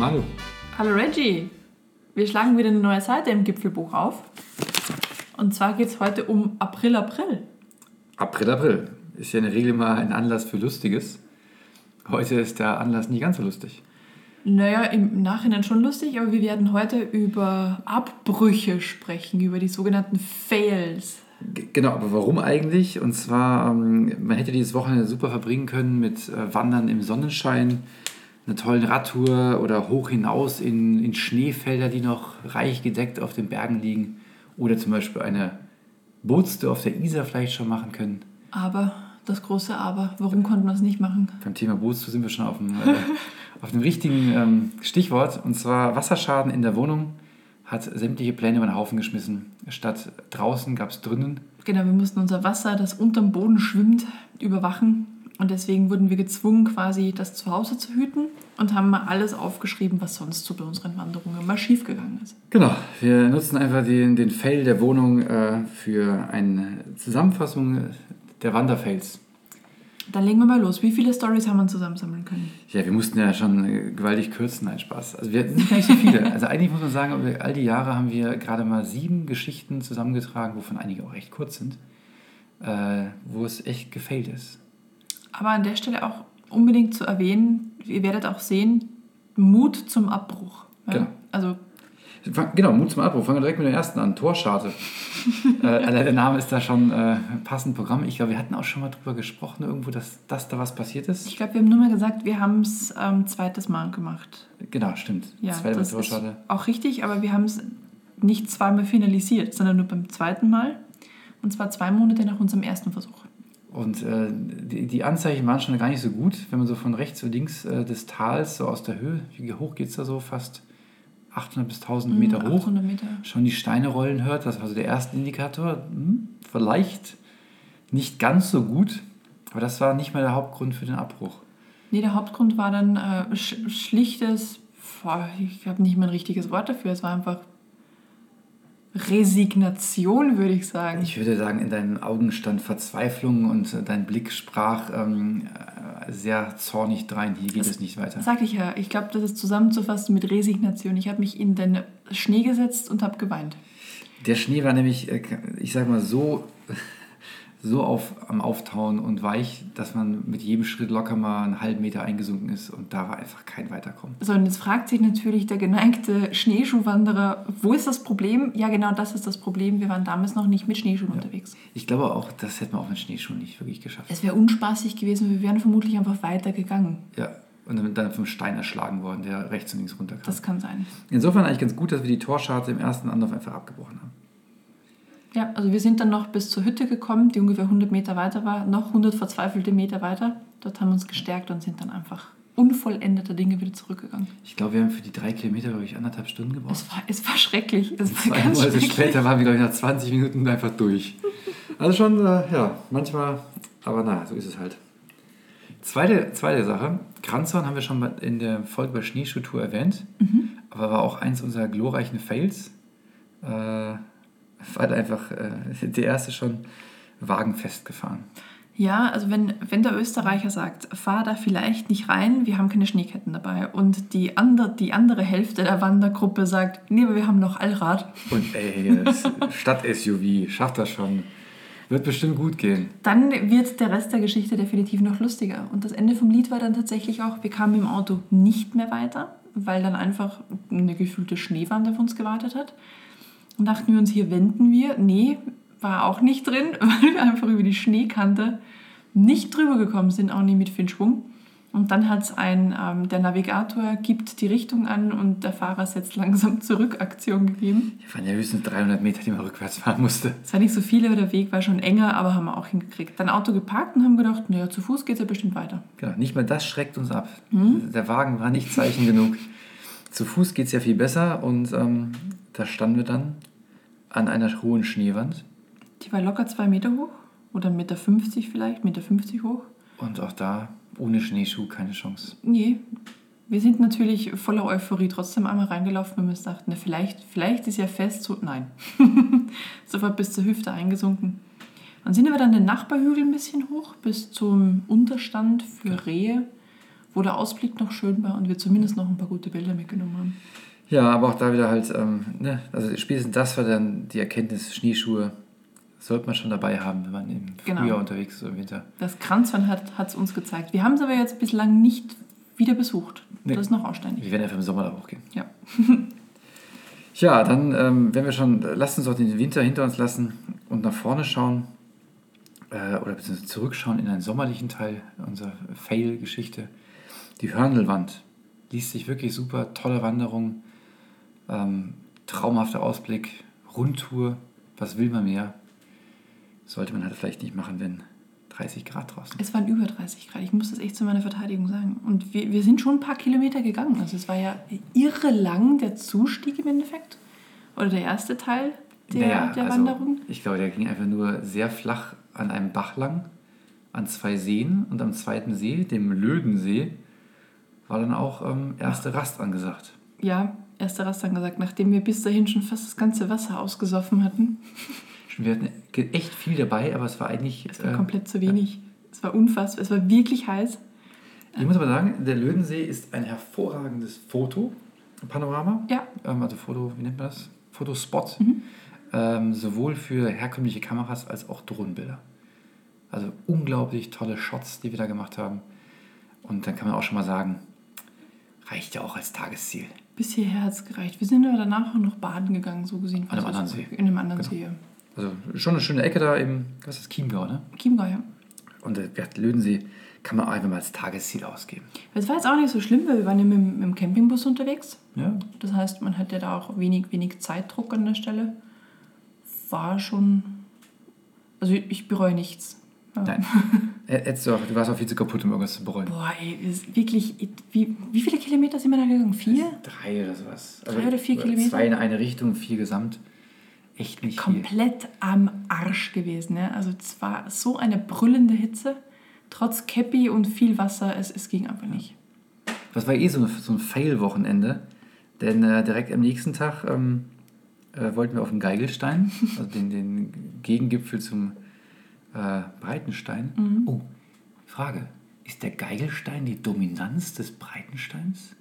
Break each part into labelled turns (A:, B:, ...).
A: Malu.
B: Hallo Reggie. Wir schlagen wieder eine neue Seite im Gipfelbuch auf. Und zwar geht es heute um April, April.
A: April, April. Ist ja in der Regel mal ein Anlass für Lustiges. Heute ist der Anlass nicht ganz so lustig.
B: Naja, im Nachhinein schon lustig, aber wir werden heute über Abbrüche sprechen, über die sogenannten Fails.
A: G genau, aber warum eigentlich? Und zwar, ähm, man hätte dieses Wochenende super verbringen können mit äh, Wandern im Sonnenschein, einer tollen Radtour oder hoch hinaus in, in Schneefelder, die noch reich gedeckt auf den Bergen liegen. Oder zum Beispiel eine Bootstour auf der Isar vielleicht schon machen können.
B: Aber, das große Aber, warum konnten wir es nicht machen?
A: Beim Thema Bootstour sind wir schon auf dem, äh, auf dem richtigen ähm, Stichwort. Und zwar Wasserschaden in der Wohnung hat sämtliche Pläne über den Haufen geschmissen. Statt draußen gab es drinnen.
B: Genau, wir mussten unser Wasser, das unterm Boden schwimmt, überwachen. Und deswegen wurden wir gezwungen, quasi das zu Hause zu hüten und haben mal alles aufgeschrieben, was sonst so bei unseren Wanderungen mal schiefgegangen ist.
A: Genau, wir nutzen einfach den, den Fail der Wohnung äh, für eine Zusammenfassung der Wanderfails.
B: Dann legen wir mal los. Wie viele Stories haben wir zusammensammeln können?
A: Ja, wir mussten ja schon äh, gewaltig kürzen, nein, Spaß. Also wir gar nicht so viele. Also eigentlich muss man sagen, über all die Jahre haben wir gerade mal sieben Geschichten zusammengetragen, wovon einige auch recht kurz sind, äh, wo es echt gefailt ist.
B: Aber an der Stelle auch unbedingt zu erwähnen, ihr werdet auch sehen, Mut zum Abbruch. Ja?
A: Genau.
B: Also
A: Genau, Mut zum Abbruch. Fangen wir direkt mit dem ersten an. Torscharte. äh, der Name ist da schon äh, passend Programm. Ich glaube, wir hatten auch schon mal drüber gesprochen, irgendwo, dass, dass da was passiert ist.
B: ich glaube, wir haben nur mal gesagt, wir haben es ähm, zweites Mal gemacht.
A: Genau, stimmt.
B: Ja,
A: Zweite
B: das ist
A: Torscharte.
B: auch richtig, aber wir haben es nicht zweimal finalisiert, sondern nur beim zweiten Mal. Und zwar zwei Monate nach unserem ersten Versuch.
A: Und äh, die, die Anzeichen waren schon gar nicht so gut, wenn man so von rechts und links äh, des Tals, so aus der Höhe, wie hoch geht es da so, fast 800 bis 1000 Meter hoch,
B: 800 Meter.
A: schon die Steine rollen hört. Das war so der erste Indikator. Hm, vielleicht nicht ganz so gut, aber das war nicht mal der Hauptgrund für den Abbruch.
B: Nee, der Hauptgrund war dann äh, sch schlichtes, boah, ich habe nicht mal ein richtiges Wort dafür, es war einfach Resignation, würde ich sagen.
A: Ich würde sagen, in deinen Augen stand Verzweiflung und äh, dein Blick sprach ähm, äh, sehr zornig drein. Hier geht es nicht weiter.
B: Sag ich ja, ich glaube, das ist zusammenzufassen mit Resignation. Ich habe mich in den Schnee gesetzt und habe geweint.
A: Der Schnee war nämlich, äh, ich sag mal, so, so auf, am Auftauen und weich, dass man mit jedem Schritt locker mal einen halben Meter eingesunken ist und da war einfach kein Weiterkommen.
B: So, und jetzt fragt sich natürlich der geneigte Schneeschuhwanderer, wo ist das Problem? Ja, genau das ist das Problem. Wir waren damals noch nicht mit Schneeschuhen unterwegs.
A: Ich glaube auch, das hätte man auch mit Schneeschuhen nicht wirklich geschafft.
B: Es wäre unspaßig gewesen, wir wären vermutlich einfach weitergegangen.
A: Ja, und dann, dann vom Stein erschlagen worden, der rechts und links runterkam.
B: Das kann sein.
A: Insofern eigentlich ganz gut, dass wir die Torscharte im ersten Anlauf einfach abgebrochen haben.
B: Ja, also wir sind dann noch bis zur Hütte gekommen, die ungefähr 100 Meter weiter war, noch 100 verzweifelte Meter weiter. Dort haben wir uns gestärkt und sind dann einfach unvollendeter Dinge wieder zurückgegangen.
A: Ich glaube, wir haben für die drei Kilometer, glaube ich, anderthalb Stunden gebraucht.
B: Es war, es war schrecklich. Es war
A: Zwei
B: ganz
A: Monate
B: schrecklich.
A: später waren wir, glaube ich, nach 20 Minuten einfach durch. Also schon, äh, ja, manchmal, aber naja, so ist es halt. Zweite, zweite Sache, Kranzhorn haben wir schon in der Folge bei Schneeschuhtour erwähnt, aber war auch eins unserer glorreichen Fails, äh, weil einfach äh, der erste schon wagenfest gefahren.
B: Ja, also wenn, wenn der Österreicher sagt, fahr da vielleicht nicht rein, wir haben keine Schneeketten dabei. Und die, andere, die andere Hälfte der Wandergruppe sagt, nee, aber wir haben noch Allrad.
A: Und ey, Stadt-SUV, schafft das schon. Wird bestimmt gut gehen.
B: Dann wird der Rest der Geschichte definitiv noch lustiger. Und das Ende vom Lied war dann tatsächlich auch, wir kamen im Auto nicht mehr weiter, weil dann einfach eine gefühlte Schneewand auf uns gewartet hat. Und dachten wir uns, hier wenden wir. Nee, war auch nicht drin, weil wir einfach über die Schneekante nicht drüber gekommen sind, auch nie mit viel Schwung. Und dann hat es ein, ähm, der Navigator gibt die Richtung an und der Fahrer setzt langsam zurück Aktion gegeben.
A: Wir waren ja höchstens 300 Meter, die man rückwärts fahren musste.
B: Es war nicht so viel, aber der Weg war schon enger, aber haben wir auch hingekriegt. Dann Auto geparkt und haben gedacht, naja, zu Fuß geht es ja bestimmt weiter.
A: Genau, nicht mal das schreckt uns ab. Der Wagen war nicht Zeichen genug. Zu Fuß geht es ja viel besser und ähm, da standen wir dann an einer hohen Schneewand
B: Die war locker zwei Meter hoch oder 1,50 Meter vielleicht, 1,50 Meter hoch.
A: und auch da ohne Schneeschuh keine Chance.
B: Nee, wir sind natürlich voller Euphorie trotzdem einmal reingelaufen, weil wir uns dachten, na, vielleicht, vielleicht ist ja fest so. Nein. Sofort bis zur Hüfte eingesunken. Dann sind wir dann den Nachbarhügel ein bisschen hoch, bis zum Unterstand für Rehe. wo der Ausblick noch schön war und wir zumindest noch ein paar gute Bilder mitgenommen haben.
A: Ja, aber auch da wieder halt, ähm, ne, also spätestens das war dann die Erkenntnis, Schneeschuhe sollte man schon dabei haben, wenn man im
B: Genau.
A: Frühjahr unterwegs ist oder im Winter.
B: Das Kranzwand hat es uns gezeigt. Wir haben es aber jetzt bislang nicht wieder besucht.
A: Nee.
B: Das ist noch ausständig.
A: Wir werden einfach im Sommer da hochgehen.
B: Ja.
A: Ja, dann, ähm, wenn wir schon, lasst uns auch den Winter hinter uns lassen und nach vorne schauen äh, oder beziehungsweise zurückschauen in einen sommerlichen Teil unserer Fail-Geschichte. Die Hörndelwand liest sich wirklich super, tolle Wanderung, ähm, traumhafter Ausblick, Rundtour, was will man mehr? Sollte man halt vielleicht nicht machen, wenn 30 Grad draußen.
B: Es waren über 30 Grad. Ich muss das echt zu meiner Verteidigung sagen. Und wir, wir sind schon ein paar Kilometer gegangen. Also es war ja irre lang der Zustieg im Endeffekt. Oder der erste Teil der,
A: Naja,
B: der
A: also,
B: Wanderung.
A: Ich glaube, der ging einfach nur sehr flach an einem Bach lang, an zwei Seen und am zweiten See, dem Lödensee, war dann auch ähm, erste Rast angesagt.
B: Ja, erster Rast dann gesagt, nachdem wir bis dahin schon fast das ganze Wasser ausgesoffen hatten.
A: Wir hatten echt viel dabei, aber es war eigentlich.
B: Es war
A: äh,
B: komplett zu wenig. Es war unfassbar. Es war wirklich heiß.
A: Ich muss aber sagen, der Lödensee ist ein hervorragendes Fotopanorama.
B: Ja,
A: Ähm, also Foto, wie nennt man das? Fotospot.
B: Mhm.
A: Ähm, sowohl für herkömmliche Kameras als auch Drohnenbilder. Also unglaublich tolle Shots, die wir da gemacht haben. Und dann kann man auch schon mal sagen, reicht ja auch als Tagesziel.
B: Bis hierher hat es gereicht. Wir sind aber danach auch noch baden gegangen, so gesehen.
A: An einem anderen See.
B: In einem anderen
A: Genau.
B: See.
A: Also schon eine schöne Ecke da im, was ist das, Chiemgau, ne?
B: Chiemgau, ja.
A: Und der Wert Lödensee kann man auch einfach mal als Tagesziel ausgeben.
B: Es war jetzt auch nicht so schlimm, weil wir waren ja mit, dem- mit dem Campingbus unterwegs.
A: Ja,
B: Das heißt, man hat ja da auch wenig, wenig Zeitdruck an der Stelle. War schon. Also ich bereue nichts. Ja.
A: Nein. Hättest du, warst auch viel zu kaputt, um irgendwas zu bereuen.
B: Boah, ey, wirklich. Wie, wie viele Kilometer sind wir da gegangen? Vier?
A: Drei oder sowas.
B: Drei oder vier Kilometer?
A: Zwei in eine Richtung, vier gesamt. Echt nicht viel.
B: Komplett am Arsch gewesen. Ja? Also es war so eine brüllende Hitze. Trotz Käppi und viel Wasser, es, es ging einfach nicht.
A: Das war eh so, ein- so ein Fail-Wochenende. Denn äh, direkt am nächsten Tag ähm, äh, wollten wir auf den Geigelstein, also den, den Gegengipfel zum äh, Breitenstein.
B: Mhm.
A: Oh, Frage. Ist der Geigelstein die Dominanz des Breitensteins?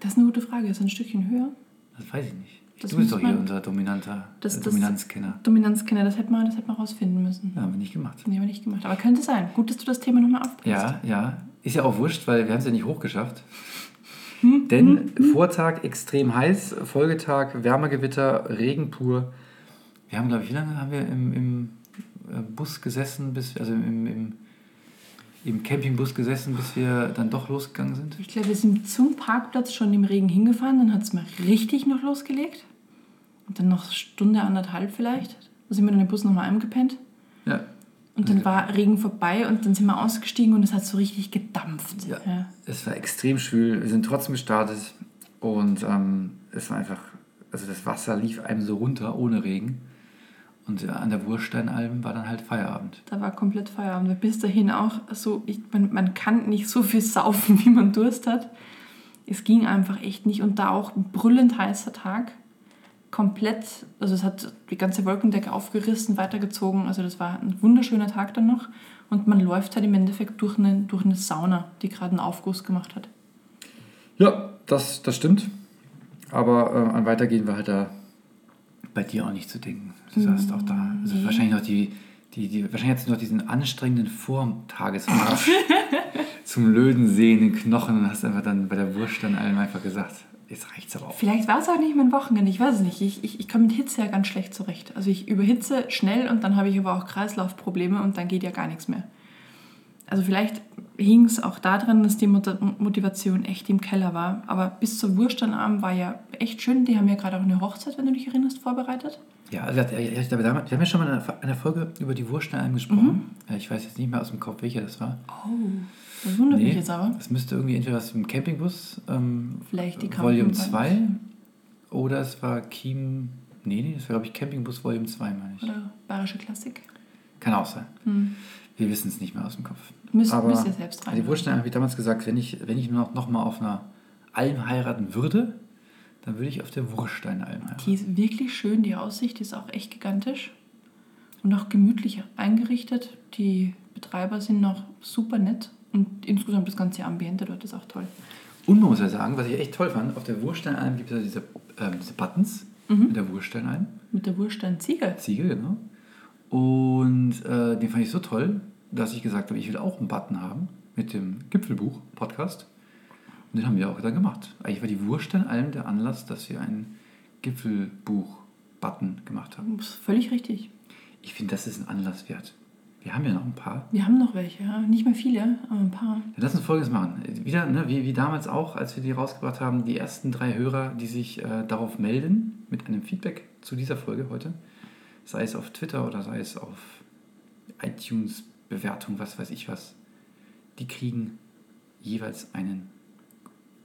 B: Das ist eine gute Frage. Ist er ein Stückchen höher?
A: Das weiß ich nicht.
B: Das
A: du bist doch hier unser dominanter
B: Das-
A: äh,
B: das-
A: Dominanzkenner.
B: Dominanzkenner, das hätte man, das hätte man rausfinden müssen.
A: Ja, haben wir nicht gemacht.
B: Nee, haben wir nicht gemacht. Aber könnte sein. Gut, dass du das Thema nochmal aufbringst.
A: Ja, ja. Ist ja auch wurscht, weil wir haben es ja nicht hochgeschafft.
B: Hm,
A: Denn Vortag extrem heiß, Folgetag Wärmegewitter, Regen pur. Wir haben, glaube ich, wie lange haben wir im, im Bus gesessen, bis, also im, im, im Campingbus gesessen, bis wir dann doch losgegangen sind?
B: Ich glaube, wir sind zum Parkplatz schon im Regen hingefahren. Dann hat es mal richtig noch losgelegt. Und dann noch Stunde, anderthalb vielleicht. Da sind wir dann im Bus nochmal eingepennt.
A: Ja.
B: Und dann war Regen vorbei und dann sind wir ausgestiegen und es hat so richtig gedampft.
A: Ja.
B: Ja.
A: Es war extrem schwül, wir sind trotzdem gestartet und ähm, es war einfach, also das Wasser lief einem so runter ohne Regen. Und äh, an der Wurststeinalm war dann halt Feierabend.
B: Da war komplett Feierabend. Bis dahin auch so, ich, man, man kann nicht so viel saufen, wie man Durst hat. Es ging einfach echt nicht. Und da auch ein brüllend heißer Tag. Komplett, also es hat die ganze Wolkendecke aufgerissen, weitergezogen. Also das war ein wunderschöner Tag dann noch. Und man läuft halt im Endeffekt durch eine, durch eine Sauna, die gerade einen Aufguss gemacht hat.
A: Ja, das, das stimmt. Aber äh, an Weitergehen war halt da bei dir auch nicht zu denken. Du saßt auch da. Also
B: nee.
A: wahrscheinlich noch die, die, die, wahrscheinlich hast du noch diesen anstrengenden Vortagesmarsch zum Lödensee in den Knochen und hast einfach dann bei der Wurst dann allem einfach gesagt, jetzt reicht's aber auch.
B: Vielleicht war es auch nicht mein Wochenende, ich weiß es nicht. Ich, ich, ich komme mit Hitze ja ganz schlecht zurecht. Also ich überhitze schnell und dann habe ich aber auch Kreislaufprobleme und dann geht ja gar nichts mehr. Also vielleicht hing es auch daran, dass die Mot- Motivation echt im Keller war. Aber bis zur Wurststeinabend war ja echt schön. Die haben ja gerade auch eine Hochzeit, wenn du dich erinnerst, vorbereitet.
A: Ja, also, ich glaube, damals- wir haben ja schon mal in einer- Folge über die Wurststeinalm gesprochen. Ja, Ich weiß jetzt nicht mehr aus dem Kopf, welcher das war.
B: Oh, das wundert mich jetzt aber.
A: Es müsste irgendwie entweder aus dem Campingbus, ähm,
B: Vielleicht die
A: Volume
B: Camping-
A: 2 oder es war Kiem. Nee, nee, das war glaube ich Campingbus Volume 2, meine ich.
B: Oder bayerische Klassik.
A: Kann auch sein.
B: Hm.
A: Wir wissen es nicht mehr aus dem Kopf.
B: Müsst,
A: Aber
B: müsst ihr selbst rein.
A: Die Wurststein habe ich damals gesagt, wenn ich, wenn ich nur noch, noch mal auf einer Alm heiraten würde, dann würde ich auf der Wurststeinalm heiraten.
B: Die ist wirklich schön, die Aussicht ist auch echt gigantisch und auch gemütlich eingerichtet. Die Betreiber sind noch super nett Und insgesamt das ganze Ambiente dort ist auch toll.
A: Und man muss ja sagen, was ich echt toll fand, auf der Wurststeinalm gibt es ja diese, ähm, diese Buttons mit der Wurststeinalm.
B: Mit der Wurststeinziege.
A: Ziegel, genau. Und äh, den fand ich so toll, dass ich gesagt habe, ich will auch einen Button haben mit dem Gipfelbuch-Podcast. Und den haben wir auch dann gemacht. Eigentlich war die Wurststeinalm der Anlass, dass wir einen Gipfelbuch-Button gemacht haben.
B: Das ist völlig richtig.
A: Ich finde, das ist ein Anlass wert. Wir haben ja noch ein paar.
B: Wir haben noch welche, ja. Nicht mehr viele, aber ein paar.
A: Dann lass uns Folgendes machen. Wieder, ne, wie, wie damals auch, als wir die rausgebracht haben, die ersten drei Hörer, die sich äh, darauf melden, mit einem Feedback zu dieser Folge heute, sei es auf Twitter oder sei es auf iTunes-Bewertung, was weiß ich was, die kriegen jeweils einen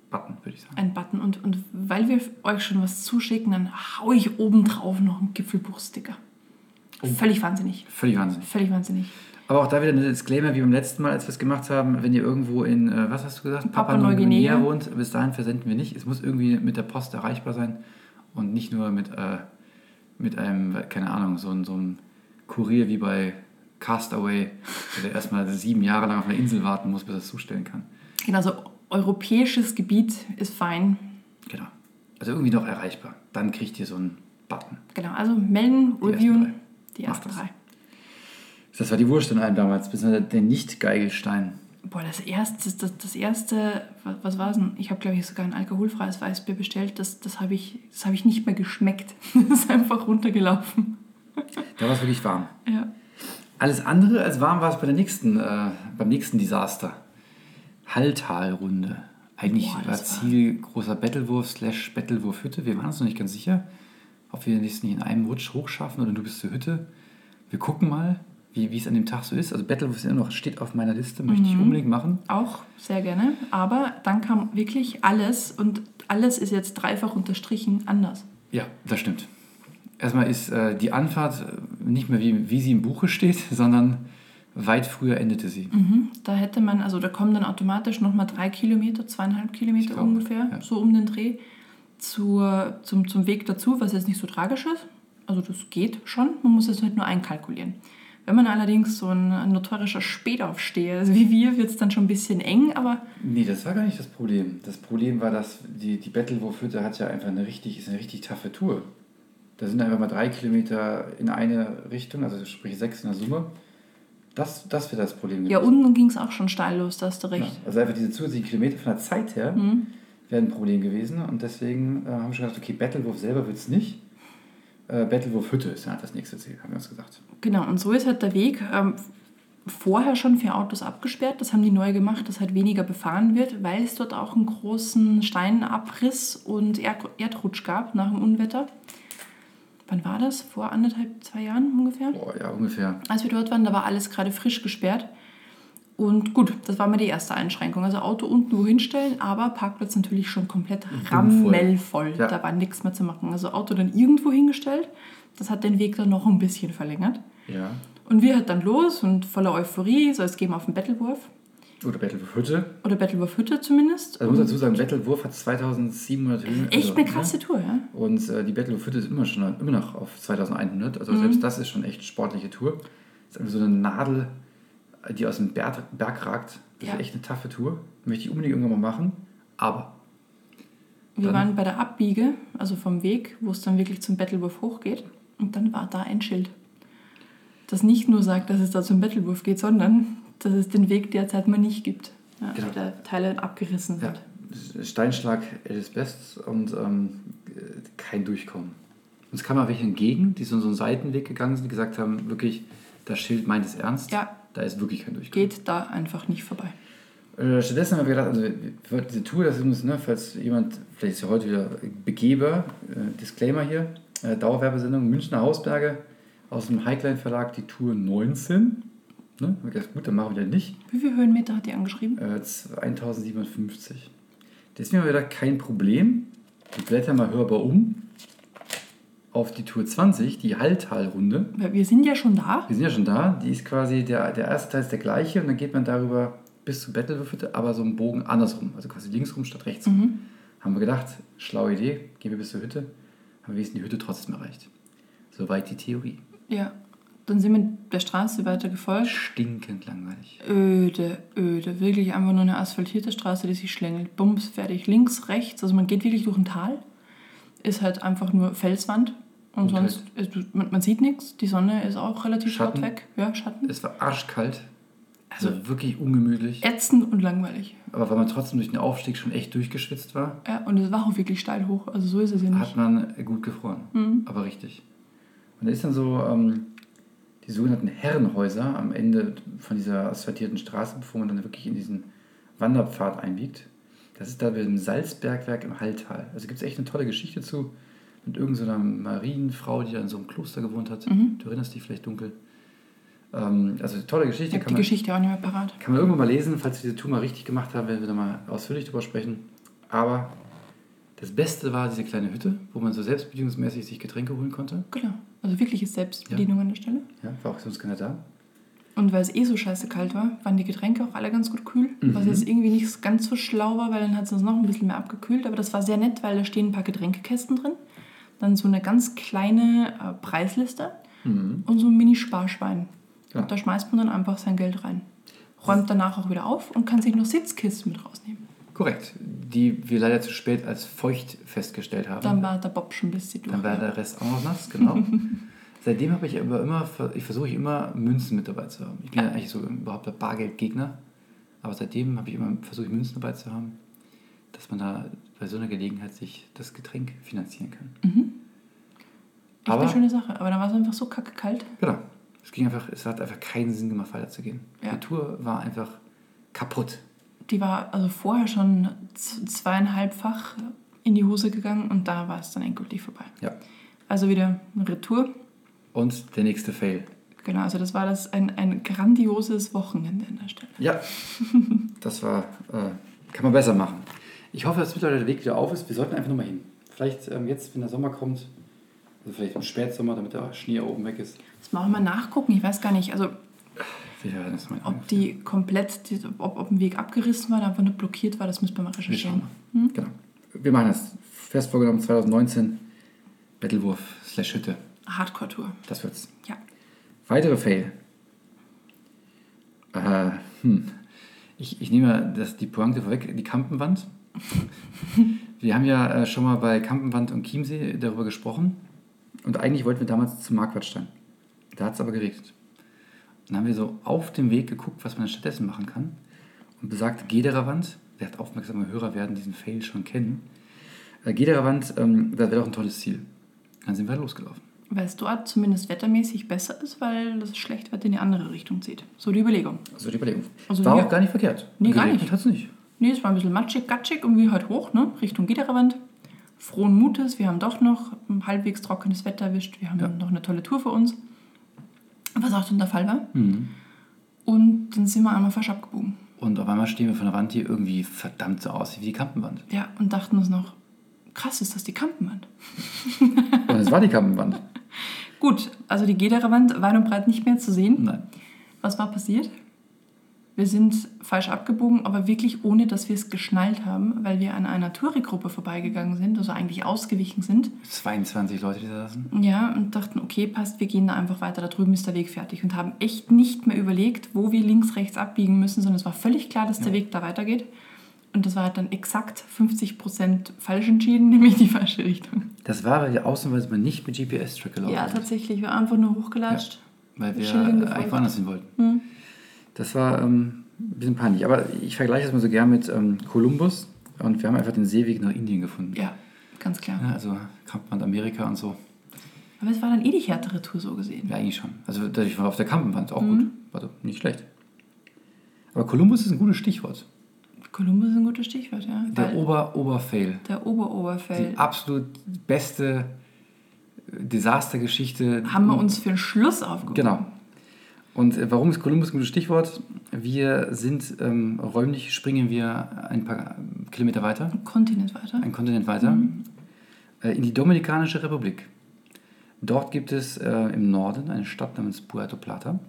A: Button, würde ich sagen.
B: Ein Button. Und, und weil wir euch schon was zuschicken, dann hau ich obendrauf noch einen Gipfelbuchsticker. Völlig wahnsinnig.
A: Völlig wahnsinnig.
B: Völlig wahnsinnig.
A: Aber auch da wieder ein Disclaimer, wie beim letzten Mal, als wir es gemacht haben, wenn ihr irgendwo in, äh, was hast du gesagt,
B: Papua-Neuguinea.
A: wohnt, bis dahin versenden wir nicht. Es muss irgendwie mit der Post erreichbar sein und nicht nur mit, äh, mit einem, keine Ahnung, so, so einem Kurier wie bei Castaway, der erstmal sieben Jahre lang auf einer Insel warten muss, bis er es zustellen kann.
B: Genau, so europäisches Gebiet ist fein.
A: Genau. Also irgendwie noch erreichbar. Dann kriegt ihr so einen Button.
B: Genau, also melden,
A: Die
B: reviewen. Die ersten drei.
A: Das war die Wurst in einem damals, beziehungsweise der Nicht-Geigelstein.
B: Boah, das erste, das, das erste, was, was war es denn? Ich habe, glaube ich, sogar ein alkoholfreies Weißbier bestellt. Das, das habe ich, das hab ich nicht mehr geschmeckt. Das ist einfach runtergelaufen.
A: Da war es wirklich warm.
B: Ja.
A: Alles andere als warm war es bei der nächsten, äh, beim nächsten Desaster. Halltalrunde. Eigentlich
B: Boah,
A: war
B: das war-
A: Ziel großer Bettelwurf slash Bettelwurf-Hütte. Wir waren uns noch nicht ganz sicher, ob wir das nicht in einem Rutsch hochschaffen oder du bist zur Hütte. Wir gucken mal, wie, es an dem Tag so ist. Also Bettelwurf ist immer noch, steht auf meiner Liste, möchte ich unbedingt machen.
B: Auch sehr gerne. Aber dann kam wirklich alles und alles ist jetzt dreifach unterstrichen anders.
A: Ja, das stimmt. Erstmal ist äh, die Anfahrt nicht mehr wie, wie sie im Buche steht, sondern weit früher endete sie.
B: Mhm. Da hätte man, also da kommen dann automatisch nochmal drei Kilometer, zweieinhalb Kilometer
A: glaube,
B: ungefähr,
A: ja.
B: so um den Dreh, zur, zum, zum Weg dazu, was jetzt nicht so tragisch ist. Also das geht schon, man muss es halt nur einkalkulieren. Wenn man allerdings so ein, notorischer Spätaufsteher ist wie wir, wird es dann schon ein bisschen eng, aber
A: Nee, das war gar nicht das Problem. Das Problem war, dass die, die Battlewurf-Hütte hat ja einfach eine richtig, ist eine richtig taffe Tour. Da sind einfach mal drei Kilometer in eine Richtung, also sprich sechs in der Summe. Das, das wäre das Problem
B: ja,
A: gewesen.
B: unten ging es auch schon steil los, da hast du
A: Ja,
B: recht.
A: also einfach diese zusätzlichen Kilometer von der Zeit her
B: Mhm.
A: wären ein Problem gewesen. Und deswegen äh, haben wir schon gedacht, okay, Battlewurf selber wird es nicht. Äh, Battlewurf-Hütte ist dann halt das nächste Ziel, haben wir uns gesagt.
B: Genau, und so ist halt der Weg ähm, vorher schon für Autos abgesperrt. Das haben die neu gemacht, dass halt weniger befahren wird, weil es dort auch einen großen Steinabriss und Erd Erdrutsch gab nach dem Unwetter. Wann war das? Vor anderthalb, zwei Jahren ungefähr?
A: Boah, ja, ungefähr.
B: Als wir dort waren, da war alles gerade frisch gesperrt. Und gut, das war mal die erste Einschränkung. Also Auto unten wo hinstellen, aber Parkplatz natürlich schon komplett rammelvoll.
A: Ja.
B: Da war nichts mehr zu machen. Also Auto dann irgendwo hingestellt. Das hat den Weg dann noch ein bisschen verlängert.
A: Ja.
B: Und wir halt dann los und voller Euphorie, so es gehen wir auf den Battlewurf.
A: Oder Battlewurf-Hütte.
B: Oder Battlewurf Hütte zumindest.
A: Also ich muss dazu sagen, Battlewurf hat 2700 Höhen.
B: Echt
A: also,
B: eine
A: ne?
B: krasse Tour, ja?
A: Und äh, die Battle of Hütte ist immer, schon, immer noch auf 2100. Also selbst das ist schon echt sportliche Tour. Das ist einfach so eine Nadel, die aus dem Berg, Berg ragt. Das
B: Ja.
A: ist echt eine taffe Tour. Möchte ich unbedingt irgendwann mal machen. Aber
B: Wir waren bei der Abbiege, also vom Weg, wo es dann wirklich zum Battlewurf hochgeht. Und dann war da ein Schild, das nicht nur sagt, dass es da zum Battlewurf geht, sondern dass es den Weg derzeit mal nicht gibt. Ja,
A: Genau.
B: Der Teile abgerissen
A: ja,
B: sind.
A: Steinschlag its best und ähm, kein Durchkommen. Uns kam mal welche entgegen, die so so einen Seitenweg gegangen sind, die gesagt haben, wirklich, das Schild meint es ernst.
B: Ja.
A: Da ist wirklich kein Durchkommen.
B: Geht da einfach nicht vorbei.
A: Äh, Stattdessen haben wir gedacht, also für diese Tour, das ist, ne, falls jemand, vielleicht ist ja heute wieder Begeber, äh, Disclaimer hier, äh, Dauerwerbesendung, Münchner Hausberge aus dem Highline Verlag, die Tour 19. Ne? Haben wir gedacht, gut, dann machen wir den nicht.
B: Wie viele Höhenmeter hat die angeschrieben?
A: Äh, 1750. Deswegen haben wir gedacht, kein Problem. Wir blättern mal hörbar um auf die Tour 20, die Halltalrunde.
B: Wir sind ja schon da.
A: Wir sind ja schon da. Die ist quasi, der, der erste Teil ist der gleiche und dann geht man darüber bis zu Battlewürfel, aber so einen Bogen andersrum. Also quasi linksrum statt rechtsrum. Haben wir gedacht, schlaue Idee, gehen wir bis zur Hütte. Haben wir wenigstens die Hütte trotzdem erreicht. Soweit die Theorie.
B: Ja. Dann sind wir der Straße weiter gefolgt.
A: Stinkend langweilig.
B: Öde, öde. Wirklich einfach nur eine asphaltierte Straße, die sich schlängelt. Bums, fertig. Links, rechts. Also man geht wirklich durch ein Tal. Ist halt einfach nur Felswand. Und,
A: Und
B: sonst, ist, man, man sieht nichts. Die Sonne ist auch relativ
A: Schatten.
B: weit weg. Ja, Schatten.
A: Es war arschkalt. Also wirklich ungemütlich.
B: Ätzend und langweilig.
A: Aber weil man trotzdem durch den Aufstieg schon echt durchgeschwitzt war,
B: Ja, und es war auch wirklich steil hoch. Also so ist es ja nicht.
A: hat man gut gefroren.
B: Mhm.
A: Aber richtig. Und da ist dann so ähm, die sogenannten Herrenhäuser am Ende von dieser asphaltierten Straße, bevor man dann wirklich in diesen Wanderpfad einbiegt. Das ist da bei dem Salzbergwerk im Halltal. Also gibt es echt eine tolle Geschichte zu. Mit irgendeiner so Marienfrau, die da in so einem Kloster gewohnt hat. Du erinnerst dich vielleicht dunkel. Ähm, also eine tolle Geschichte.
B: Ich
A: Kann
B: die
A: man,
B: Geschichte auch nicht mehr parat.
A: kann man irgendwann mal lesen, falls wir diese Tour mal richtig gemacht haben, werden wir da mal ausführlich drüber sprechen. Aber das Beste war diese kleine Hütte, wo man so selbstbedienungsmäßig sich Getränke holen konnte.
B: Genau. Also wirkliche Selbstbedienung an der Stelle.
A: Ja, war auch sonst keiner da.
B: Und weil es eh so scheiße kalt war, waren die Getränke auch alle ganz gut kühl.
A: Mhm.
B: Was jetzt irgendwie nicht ganz so schlau war, weil dann hat es uns noch ein bisschen mehr abgekühlt. Aber das war sehr nett, weil da stehen ein paar Getränkekästen drin. Dann so eine ganz kleine äh, Preisliste und so ein Mini-Sparschwein.
A: Mhm. Ja.
B: Und da schmeißt man dann einfach sein Geld rein. Räumt danach auch wieder auf und kann sich noch Sitzkisten mit rausnehmen.
A: Korrekt. Die wir leider zu spät als feucht festgestellt haben.
B: Dann war der Bob schon ein bisschen durch.
A: Dann war der Rest auch noch nass, genau. Seitdem habe ich aber immer, ich versuche immer Münzen mit dabei zu haben. Ich bin ja, eigentlich so überhaupt der Bargeldgegner. Aber seitdem habe ich immer versucht, Münzen dabei zu haben, dass man da bei so einer Gelegenheit sich das Getränk finanzieren kann.
B: Echt
A: aber-
B: eine schöne Sache. Aber dann war es einfach so kacke kalt.
A: Genau. Es ging einfach, es hat einfach keinen Sinn gemacht, weiterzugehen.
B: Ja.
A: Die Tour war einfach kaputt.
B: Die war also vorher schon zweieinhalbfach in die Hose gegangen und da war es dann endgültig vorbei.
A: Ja.
B: Also wieder eine Retour.
A: Und der nächste Fail.
B: Genau, also das war das ein, ein grandioses Wochenende an der Stelle.
A: Ja, das war, äh, kann man besser machen. Ich hoffe, dass mittlerweile der Weg wieder auf ist. Wir sollten einfach nochmal hin. Vielleicht ähm, jetzt, wenn der Sommer kommt, also vielleicht im Spätsommer, damit der Schnee oben weg ist.
B: Das machen wir mal nachgucken. Ich weiß gar nicht, also
A: Wir
B: ob die komplett, ob, ob ein Weg abgerissen war einfach nur blockiert war, das müssen wir mal
A: Wir
B: recherchieren.
A: schauen mal. Genau. Wir machen das. Fest vorgenommen 2019. Bettelwurf slash Hütte.
B: Hardcore-Tour.
A: Das wird's.
B: Ja.
A: Weitere Fail. Äh, hm. ich, ich nehme das, die Pointe vorweg, die Kampenwand. wir haben ja äh, schon mal bei Kampenwand und Chiemsee darüber gesprochen. Und eigentlich wollten wir damals zum Marquardstein. Da hat es aber geregnet. Dann haben wir so auf dem Weg geguckt, was man stattdessen machen kann. Und besagte Gederer Wand, wer hat aufmerksame Hörer werden diesen Fail schon kennen. Äh, Gederer Wand, ähm, das wäre doch ein tolles Ziel. Dann sind wir losgelaufen.
B: Weil es dort zumindest wettermäßig besser ist, weil das Schlechtwetter in die andere Richtung zieht. So die Überlegung.
A: Also die Überlegung.
B: Also
A: War auch gar nicht verkehrt.
B: Nee, gar nicht.
A: hat's nicht.
B: Nee, es war ein bisschen matschig, gatschig, irgendwie halt hoch, ne? Richtung Gidererwand. Frohen Mutes, wir haben doch noch ein halbwegs trockenes Wetter erwischt. Wir haben
A: Ja.
B: noch eine tolle Tour vor uns. Was auch dann der Fall war.
A: Mhm.
B: Und dann sind wir einmal falsch abgebogen.
A: Und auf einmal stehen wir vor einer Wand, die irgendwie verdammt so aussieht wie die Kampenwand.
B: Ja, und dachten uns noch, krass, ist das die Kampenwand?
A: Und es war die Kampenwand.
B: Gut, also die Gedererwand weit und breit nicht mehr zu sehen.
A: Nein.
B: Was war passiert? Wir sind falsch abgebogen, aber wirklich ohne, dass wir es geschnallt haben, weil wir an einer Touri-Gruppe vorbeigegangen sind, also eigentlich ausgewichen sind.
A: 22 Leute, die da saßen.
B: Ja, und dachten, okay, passt, wir gehen da einfach weiter, da drüben ist der Weg fertig. Und haben echt nicht mehr überlegt, wo wir links, rechts abbiegen müssen, sondern es war völlig klar, dass der Weg da weitergeht. Und das war halt dann exakt 50% falsch entschieden, nämlich die falsche Richtung.
A: Das war, weil wir ausnahmsweise mal nicht mit GPS-Track gelaufen
B: Ja, tatsächlich, wir haben einfach nur hochgelatscht.
A: Weil wir eigentlich woanders hin wollten. Das war ähm, ein bisschen peinlich. Aber ich vergleiche das mal so gern mit ähm, Kolumbus. Und wir haben einfach den Seeweg nach Indien gefunden.
B: Ja, ganz klar.
A: Ja, also Kampenwand Amerika und so.
B: Aber es war dann eh die härtere Tour so gesehen.
A: Ja, eigentlich schon. Also dadurch war auf der Kampenwand auch gut. War doch nicht schlecht. Aber Kolumbus ist ein gutes Stichwort.
B: Kolumbus ist ein gutes Stichwort, ja.
A: Der Ober-Oberfail.
B: der Ober-Oberfeld.
A: Die absolut beste äh, Desastergeschichte.
B: Haben wir uns für den Schluss aufgehoben.
A: Genau. Und äh, warum ist Kolumbus ein gutes Stichwort? Wir sind ähm, räumlich, springen wir ein paar Kilometer weiter,
B: Kontinent weiter.
A: einen Kontinent weiter, äh, in die Dominikanische Republik. Dort gibt es äh, im Norden eine Stadt namens Puerto Plata.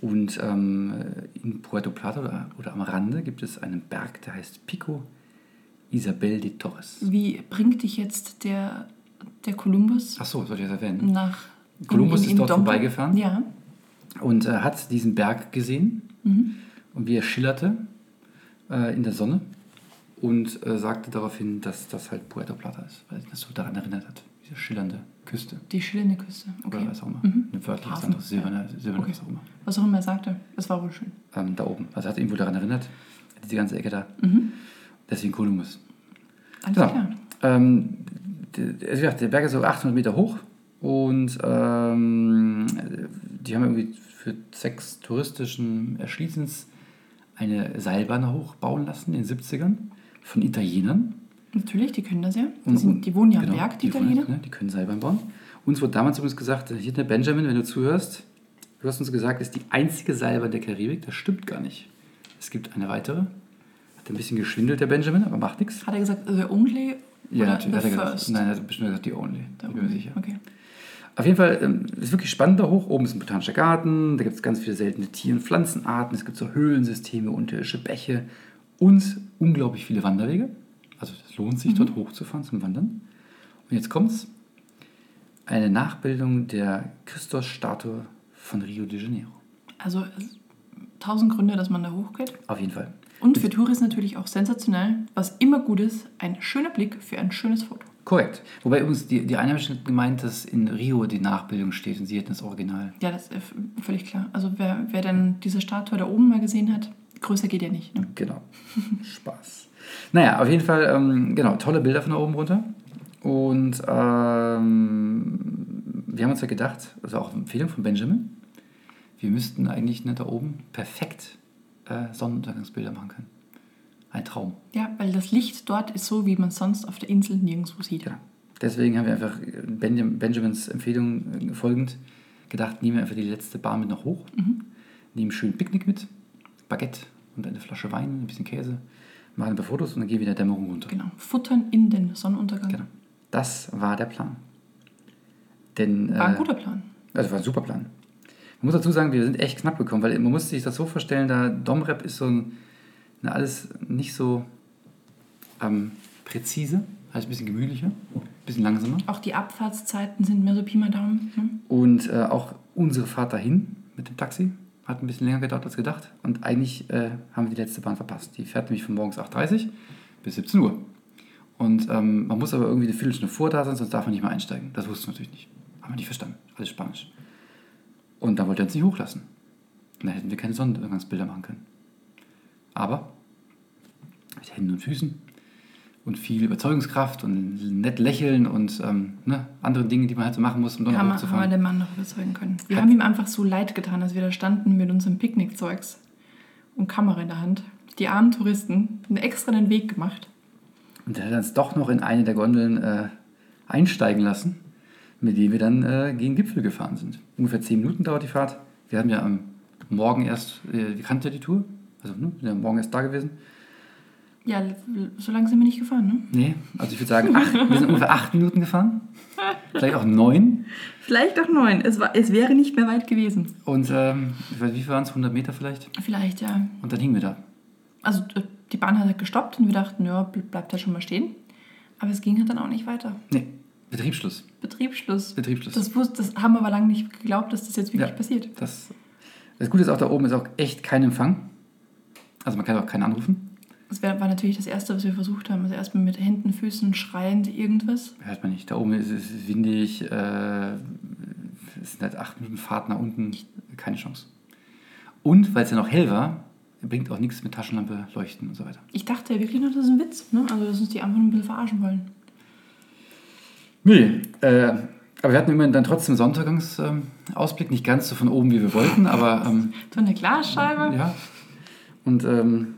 A: Und ähm, in Puerto Plata oder, oder am Rande gibt es einen Berg, der heißt Pico Isabel de Torres.
B: Wie bringt dich jetzt der, der Kolumbus
A: Ach so, soll ich das erwähnen?
B: nach
A: Kolumbus ist dort
B: Dompe.
A: vorbeigefahren
B: Ja.
A: Und äh, hat diesen Berg gesehen
B: Mhm.
A: und wie er schillerte äh, in der Sonne und äh, sagte daraufhin, dass das halt Puerto Plata ist, weil das so daran erinnert hat, diese schillernde Küste.
B: Die schillernde Küste. Okay.
A: Oder was auch immer.
B: Mhm.
A: Eine wörtliche,
B: Hafen,
A: anderes, silberne, silberne
B: Okay.
A: was auch immer.
B: Was auch immer er sagte. Das war wohl schön.
A: Ähm, da oben. Also hat irgendwo daran erinnert, diese ganze Ecke da.
B: Mhm.
A: Deswegen Kolumbus.
B: Alles
A: Ja.
B: klar.
A: Ähm, der, also der Berg ist so 800 Meter hoch und ähm, die haben irgendwie für sechs touristischen Erschließens eine Seilbahn hochbauen lassen in den 70ern von Italienern.
B: Natürlich, die können das ja. Die, sind, die wohnen ja am
A: genau,
B: Berg, die,
A: wohnen-
B: Italiener.
A: ne, die können Seilbahn bauen. Uns wurde damals übrigens gesagt, hier der Benjamin, wenn du zuhörst, du hast uns gesagt, ist die einzige Seilbahn der Karibik. Das stimmt gar nicht. Es gibt eine weitere. Hat ein bisschen geschwindelt, der Benjamin, aber macht nichts.
B: Hat er gesagt, the only
A: Ja, natürlich.
B: the
A: Hat er gesagt. Nein, er hat bestimmt gesagt, die Only. Ich bin mir sicher.
B: Okay.
A: Auf jeden Fall ähm, ist wirklich spannend da hoch. Oben ist ein botanischer Garten, da gibt es ganz viele seltene Tier- und Pflanzenarten, es gibt so Höhlensysteme, unterirdische Bäche und unglaublich viele Wanderwege. Also es lohnt sich, dort hochzufahren zum Wandern. Und jetzt kommt's. Eine Nachbildung der Christus-Statue von Rio de Janeiro.
B: Also es- tausend Gründe, dass man da hochgeht.
A: Auf jeden Fall.
B: Und für Touris natürlich auch sensationell. Was immer gut ist, ein schöner Blick für ein schönes Foto.
A: Korrekt. Wobei übrigens die, die Einheimischen gemeint, dass in Rio die Nachbildung steht und sie hätten das Original.
B: Ja, das ist f- völlig klar. Also wer, wer dann diese Statue da oben mal gesehen hat, größer geht ja nicht. Ne?
A: Genau. Spaß. Naja, auf jeden Fall, ähm, genau, tolle Bilder von da oben runter. Und ähm, wir haben uns ja gedacht, also auch Empfehlung von Benjamin, wir müssten eigentlich ne, da oben perfekt äh, Sonnenuntergangsbilder machen können. Ein Traum.
B: Ja, weil das Licht dort ist so, wie man es sonst auf der Insel nirgendwo sieht.
A: Ja. Deswegen haben wir einfach Benjam- Benjamins Empfehlung äh, folgend gedacht, nehmen wir einfach die letzte Bahn mit noch hoch, nehmen schön Picknick mit, Baguette und eine Flasche Wein, ein bisschen Käse, machen ein paar Fotos und dann gehen wir in der Dämmerung runter.
B: Genau. Futtern in den Sonnenuntergang.
A: Genau. Das war der Plan. Denn,
B: War ein
A: äh,
B: guter Plan.
A: Also war ein super Plan. Man muss dazu sagen, wir sind echt knapp gekommen, weil man muss sich das so vorstellen, da Domrep ist so ein, alles nicht so ähm, präzise, alles ein bisschen gemütlicher, ein bisschen langsamer.
B: Auch die Abfahrtszeiten sind mehr so Pi mal Daumen. Ne?
A: Und äh, auch unsere Fahrt dahin mit dem Taxi hat ein bisschen länger gedauert als gedacht. Und eigentlich äh, haben wir die letzte Bahn verpasst. Die fährt nämlich von morgens 8.30 Uhr bis 17 Uhr. Und ähm, man muss aber irgendwie eine Viertelstunde vor da sein, sonst darf man nicht mehr einsteigen. Das wussten wir natürlich nicht. Haben wir nicht verstanden. Alles Spanisch. Und da wollte er uns nicht hochlassen. Und dann hätten wir keine Sonnenuntergangsbilder machen können. Aber mit Händen und Füßen und viel Überzeugungskraft und nett lächeln und ähm, ne, andere Dinge, die man halt so machen muss, um dann
B: Haben, wir- haben wir
A: hochzufahren.
B: den Mann noch überzeugen können. Wir
A: Hat-
B: haben ihm einfach so leid getan, als wir da standen mit unserem Picknickzeugs und Kamera in der Hand. Die armen Touristen haben extra den Weg gemacht.
A: Und er hat uns doch noch in eine der Gondeln äh, einsteigen lassen, mit denen wir dann äh, gegen Gipfel gefahren sind. Ungefähr zehn Minuten dauert die Fahrt. Wir haben ja am Morgen erst, äh, wir kannten ja die Tour, also ne, sind ja Morgen erst da gewesen.
B: Ja, so lange sind wir nicht gefahren, ne?
A: Nee, also ich würde sagen, acht, wir sind ungefähr acht Minuten gefahren, vielleicht auch neun.
B: Vielleicht auch neun. Es, war, es wäre nicht mehr weit gewesen.
A: Und ähm, ich weiß, wie waren es, 100 Meter vielleicht?
B: Vielleicht, ja.
A: Und dann hingen wir da.
B: Also die Bahn hat halt gestoppt und wir dachten, ja, bl- bleibt da schon mal stehen. Aber es ging halt dann auch nicht weiter.
A: Nee, Betriebsschluss.
B: Betriebsschluss.
A: Betriebsschluss.
B: Das, wus- das haben wir aber lange nicht geglaubt, dass das jetzt wirklich
A: Ja.
B: passiert.
A: Das, das Gute ist auch, da oben ist auch echt kein Empfang. Also man kann auch keinen anrufen.
B: Das war natürlich das Erste, was wir versucht haben. Also erstmal mit Händen, Füßen, schreiend irgendwas.
A: Hört man nicht. Da oben ist es windig. Äh, es sind halt acht Minuten Fahrt nach unten. Keine Chance. Und weil es ja noch hell war, bringt auch nichts mit Taschenlampe, Leuchten und so weiter.
B: Ich dachte ja wirklich nur, das ist ein Witz. Ne? Also, dass uns die einfach ein bisschen verarschen wollen.
A: Nee, äh, aber wir hatten immerhin dann trotzdem Sonntagsaussicht. nicht ganz so von oben, wie wir wollten, aber ähm,
B: So eine Glasscheibe.
A: ja. Und ähm,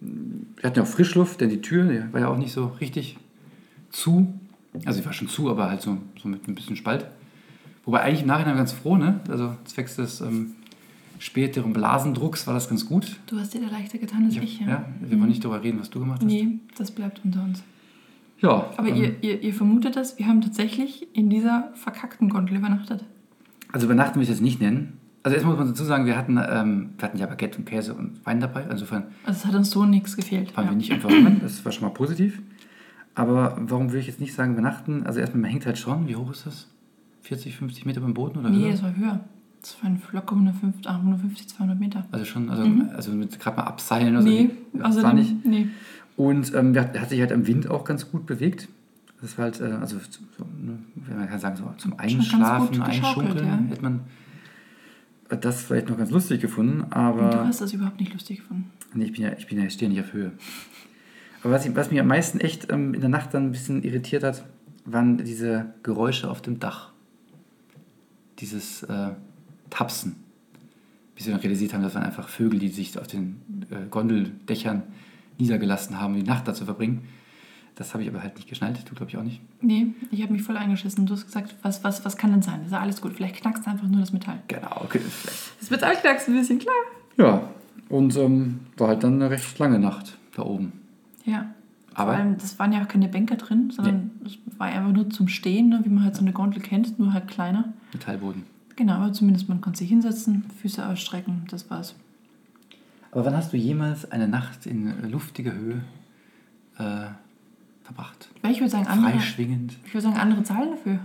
A: wir hatten ja auch Frischluft, denn die Tür die war ja auch nicht so richtig zu. Also sie war schon zu, aber halt so, so mit ein bisschen Spalt. Wobei eigentlich im Nachhinein ganz froh, ne? Also zwecks des ähm, späteren Blasendrucks war das ganz gut.
B: Du hast dir da leichter getan als
A: Ich,
B: ich.
A: ja.
B: Ja.
A: wir wollen nicht darüber reden, was du gemacht hast.
B: Nee, das bleibt unter uns.
A: Ja,
B: Aber
A: ähm,
B: ihr, ihr, ihr vermutet das, wir haben tatsächlich in dieser verkackten Gondel übernachtet.
A: also übernachten will ich jetzt nicht nennen. Also erstmal muss man dazu sagen, wir hatten, ähm, wir hatten ja Baguette und Käse und Wein dabei. Insofern
B: Also es hat uns so nichts gefehlt.
A: waren
B: Ja.
A: wir nicht einfach hungern. Das war schon mal positiv. Aber warum will ich jetzt nicht sagen übernachten? Also erstmal, man hängt halt schon. Wie hoch ist das? 40, 50 Meter beim Boden oder
B: Nee,
A: höher?
B: das war höher. Das waren locker 150, ah, 150 200 Meter.
A: Also schon, also, also mit gerade mal abseilen oder
B: Mhm. nee,
A: so. Das
B: also
A: war nicht.
B: Nee.
A: Und ähm, der, hat- sich halt im Wind auch ganz gut bewegt. Das war halt, äh, also so, ne, man kann sagen, so zum Einschlafen, Einschunkeln,
B: ja.
A: hätte man das vielleicht noch ganz lustig gefunden,
B: Und du
A: aber
B: hast das überhaupt nicht lustig gefunden.
A: nee, ich bin ja, ich bin ja, ich stehe nicht auf Höhe. Aber was, ich, was mich am meisten echt ähm, in der Nacht dann ein bisschen irritiert hat, waren diese Geräusche auf dem Dach. Dieses äh, Tapsen. Bis wir dann realisiert haben, das waren einfach Vögel, die sich auf den äh, Gondeldächern niedergelassen haben, um die Nacht da zu verbringen. Das habe ich aber halt nicht geschnallt, du glaube ich auch nicht.
B: Nee, ich habe mich voll eingeschissen. Du hast gesagt, was, was, was kann denn sein? Das ist ja alles gut. Vielleicht knackst einfach nur das Metall.
A: Genau, okay.
B: Das Metall knackst ein bisschen, klar.
A: Ja, und ähm, war halt dann eine recht lange Nacht da oben.
B: Ja.
A: Aber-
B: Vor allem, das waren ja auch keine Bänke drin, sondern es war einfach nur zum Stehen, ne, wie man halt so eine Gondel kennt, nur halt kleiner.
A: Metallboden.
B: Genau, aber zumindest man konnte sich hinsetzen, Füße ausstrecken, das war's.
A: Aber wann hast du jemals eine Nacht in luftiger Höhe äh, verbracht?
B: Ich würde sagen, andere,
A: Freischwingend.
B: ich würde sagen, andere zahlen dafür.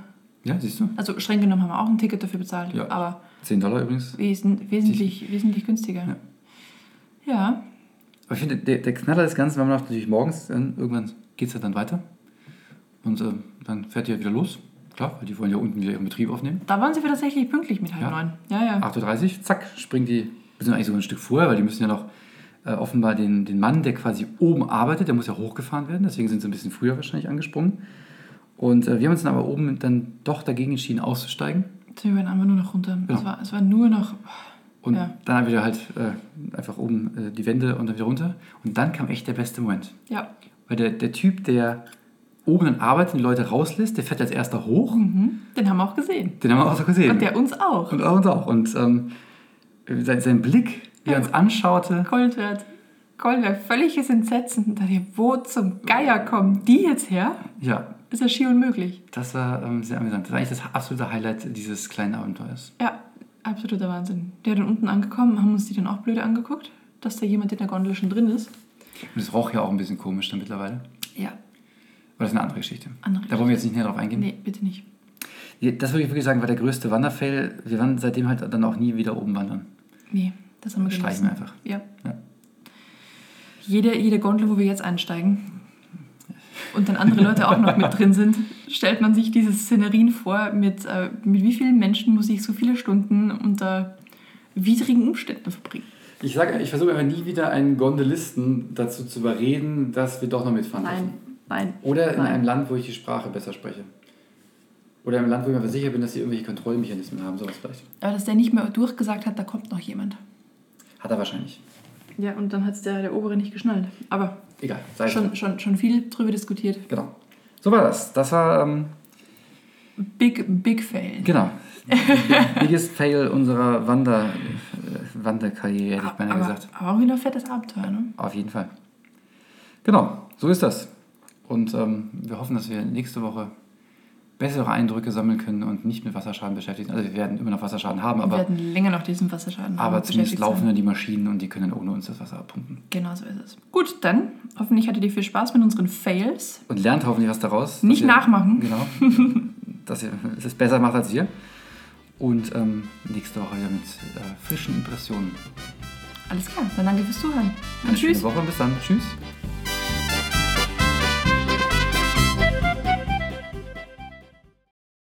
A: Ja, siehst du?
B: Also streng genommen haben wir auch ein Ticket dafür bezahlt,
A: Ja.
B: aber
A: 10 Dollar übrigens.
B: wesen, wesentlich, wesentlich günstiger.
A: Ja.
B: Ja.
A: Aber ich finde, der, der Knaller des Ganzen war man auch natürlich morgens, dann, irgendwann geht es ja dann weiter. Und ähm, dann fährt die ja wieder los. Klar, weil die wollen ja unten wieder ihren Betrieb aufnehmen.
B: da waren sie tatsächlich pünktlich mit halb
A: Ja.
B: neun. Ja, ja.
A: 8.30 Uhr, zack, springt die, wir sind eigentlich sogar ein Stück vorher, weil die müssen ja noch äh, offenbar den, den Mann, der quasi oben arbeitet, der muss ja hochgefahren werden, deswegen sind sie ein bisschen früher wahrscheinlich angesprungen. Und äh, wir haben uns dann aber oben dann doch dagegen entschieden, auszusteigen.
B: Wir waren einfach nur noch runter.
A: Ja.
B: Es, war, es war nur noch.
A: Und
B: Ja.
A: dann wieder halt äh, einfach oben äh, die Wände und dann wieder runter. Und dann kam echt der beste Moment.
B: Ja.
A: Weil der, der Typ, der oben dann arbeitet und die Leute rauslässt, der fährt als erster hoch.
B: Mhm. Den haben wir auch gesehen.
A: Den haben wir auch gesehen.
B: Und der uns auch.
A: und auch uns auch. Und ähm, sein, sein Blick, er uns anschaute,
B: Goldwert. Goldwert, völliges Entsetzen. Da ich, wo zum Geier kommen die jetzt her?
A: ja,
B: Ist ja schier unmöglich.
A: das war ähm, sehr amüsant. Das war eigentlich das absolute Highlight dieses kleinen Abenteuers.
B: Ja, absoluter Wahnsinn. Der dann unten angekommen, haben uns die dann auch blöde angeguckt, dass da jemand in der Gondel schon drin ist.
A: Und es roch ja auch ein bisschen komisch dann mittlerweile.
B: Ja,
A: Aber das ist eine andere Geschichte.
B: Andere
A: Da wollen wir jetzt nicht näher drauf eingehen.
B: nee, bitte nicht.
A: Das würde ich wirklich sagen, war der größte Wanderfail. Wir waren seitdem halt dann auch nie wieder oben wandern.
B: Nee, das haben wir
A: Streichen wir einfach.
B: Ja.
A: Ja.
B: Jede, jede Gondel, wo wir jetzt einsteigen und dann andere Leute auch noch mit drin sind, stellt man sich diese Szenerien vor, mit, äh, mit wie vielen Menschen muss ich so viele Stunden unter widrigen Umständen verbringen.
A: Ich sage, ich versuche aber nie wieder einen Gondelisten dazu zu überreden, dass wir doch noch mitfahren
B: Nein,
A: dürfen.
B: nein.
A: Oder in
B: Nein.
A: einem Land, wo ich die Sprache besser spreche. Oder in einem Land, wo ich mir sicher bin, dass sie irgendwelche Kontrollmechanismen haben, sowas vielleicht.
B: Aber dass der nicht mehr durchgesagt hat, da kommt noch jemand.
A: Hat er wahrscheinlich.
B: Ja, und dann hat es der, der Obere nicht geschnallt. Aber
A: Egal, sei es
B: schon, schon, schon viel drüber diskutiert.
A: Genau. So war das. Das war, ähm,
B: Big, big fail.
A: genau, biggest Fail unserer Wander, äh, Wanderkarriere, hätte ich beinahe gesagt.
B: aber auch wieder ein fettes Abenteuer, ne?
A: Auf jeden Fall. Genau, so ist das. Und ähm, wir hoffen, dass wir nächste Woche bessere Eindrücke sammeln können und nicht mit Wasserschaden beschäftigt sind. Also wir werden immer noch Wasserschaden haben,
B: Wir
A: aber,
B: werden länger noch diesen Wasserschaden
A: aber
B: haben,
A: zumindest
B: beschäftigt
A: laufen dann die Maschinen und die können ohne uns das Wasser abpumpen.
B: Genau so ist es. Gut, dann hoffentlich hattet ihr viel Spaß mit unseren Fails.
A: Und lernt hoffentlich was daraus.
B: Nicht
A: ihr-
B: nachmachen.
A: Genau. dass ihr es es besser macht als wir. Und ähm, nächste Woche wieder mit äh, frischen Impressionen.
B: Alles klar, dann danke fürs Zuhören.
A: Eine
B: Und tschüss.
A: schöne Woche. Bis dann. Tschüss.